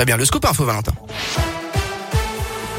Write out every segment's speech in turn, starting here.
Très bien, le scoop info Valentin.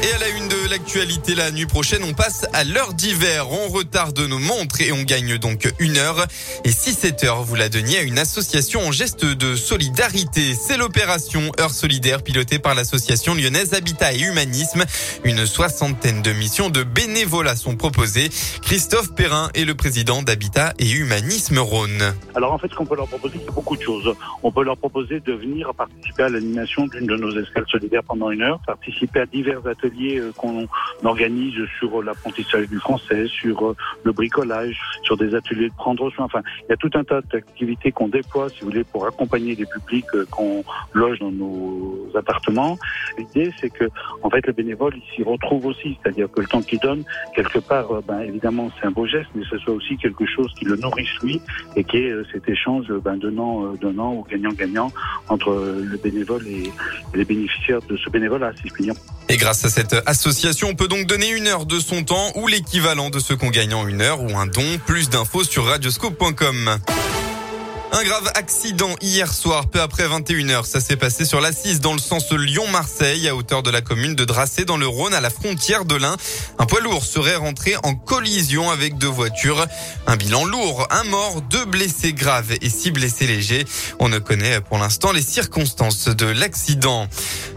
Et à la une de l'actualité, la nuit prochaine, on passe à l'heure d'hiver. On retarde nos montres et on gagne donc une heure. Et si cette heure, vous la donniez à une association en geste de solidarité, c'est l'opération Heure solidaire pilotée par l'association lyonnaise Habitat et Humanisme. Une soixantaine de missions de bénévolat sont proposées. Christophe Perrin est le président d'Habitat et Humanisme Rhône. Alors en fait, ce qu'on peut leur proposer, c'est beaucoup de choses. On peut leur proposer de venir participer à l'animation d'une de nos escales solidaires pendant une heure, participer à divers ateliers euh, qu'on organise sur l'apprentissage du français, sur euh, le bricolage, sur des ateliers de prendre soin. Enfin, il y a tout un tas d'activités qu'on déploie, si vous voulez, pour accompagner les publics euh, qu'on loge dans nos appartements. L'idée, c'est que, en fait, le bénévole, s'y retrouve aussi. C'est-à-dire que le temps qu'il donne, quelque part, ben, évidemment, c'est un beau geste, mais ce soit aussi quelque chose qui le nourrisse lui et qui est cet échange ben, donnant, donnant ou gagnant-gagnant entre le bénévole et les bénéficiaires de ce bénévolat, si je puis dire. Et grâce à cette association, on peut donc donner une heure de son temps ou l'équivalent de ce qu'on gagne en une heure ou un don. Plus d'infos sur radioscope.com. Un grave accident hier soir, peu après 21h. Ça s'est passé sur l'Assise dans le sens Lyon-Marseille, à hauteur de la commune de Dracé, dans le Rhône, à la frontière de l'Ain. Un poids lourd serait rentré en collision avec deux voitures. Un bilan lourd, un mort, deux blessés graves et six blessés légers. On ne connaît pour l'instant les circonstances de l'accident.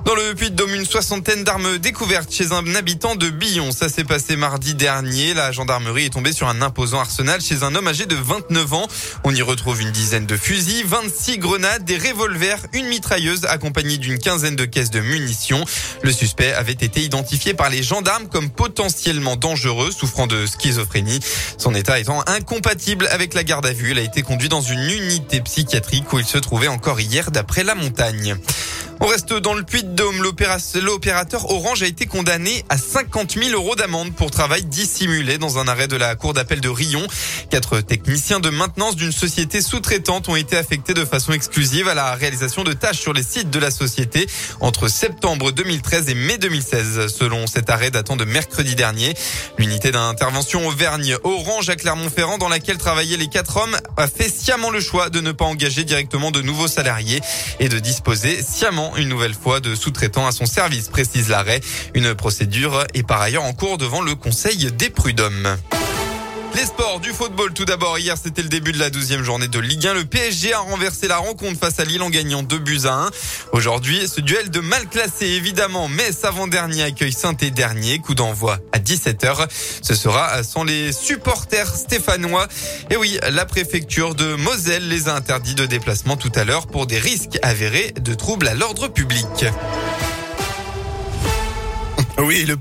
Dans le Puy-de-Dôme, une soixantaine d'armes découvertes chez un habitant de Billon. Ça s'est passé mardi dernier. La gendarmerie est tombée sur un imposant arsenal chez un homme âgé de 29 ans. On y retrouve une dizaine de fusils, 26 grenades, des revolvers, une mitrailleuse accompagnée d'une quinzaine de caisses de munitions. Le suspect avait été identifié par les gendarmes comme potentiellement dangereux, souffrant de schizophrénie. Son état étant incompatible avec la garde à vue, il a été conduit dans une unité psychiatrique où il se trouvait encore hier d'après la montagne. On reste dans le Puy-de-Dôme. L'opérateur Orange a été condamné à 50 000 euros d'amende pour travail dissimulé dans un arrêt de la cour d'appel de Rion. Quatre techniciens de maintenance d'une société sous-traitante ont été affectés de façon exclusive à la réalisation de tâches sur les sites de la société entre septembre 2013 et mai 2016, selon cet arrêt datant de mercredi dernier. L'unité d'intervention Auvergne Orange à Clermont-Ferrand dans laquelle travaillaient les quatre hommes a fait sciemment le choix de ne pas engager directement de nouveaux salariés et de disposer sciemment une nouvelle fois de sous-traitant à son service, précise l'arrêt. Une procédure est par ailleurs en cours devant le Conseil des prud'hommes. Les sports du football tout d'abord. Hier, c'était le début de la douzième journée de Ligue 1. Le PSG a renversé la rencontre face à Lille en gagnant 2 buts à 1. Aujourd'hui, ce duel de mal classé, évidemment. Metz avant-dernier accueille saint dernier. Coup d'envoi à 17h. Ce sera sans les supporters stéphanois. Et oui, la préfecture de Moselle les a interdits de déplacement tout à l'heure pour des risques avérés de troubles à l'ordre public. Oui, le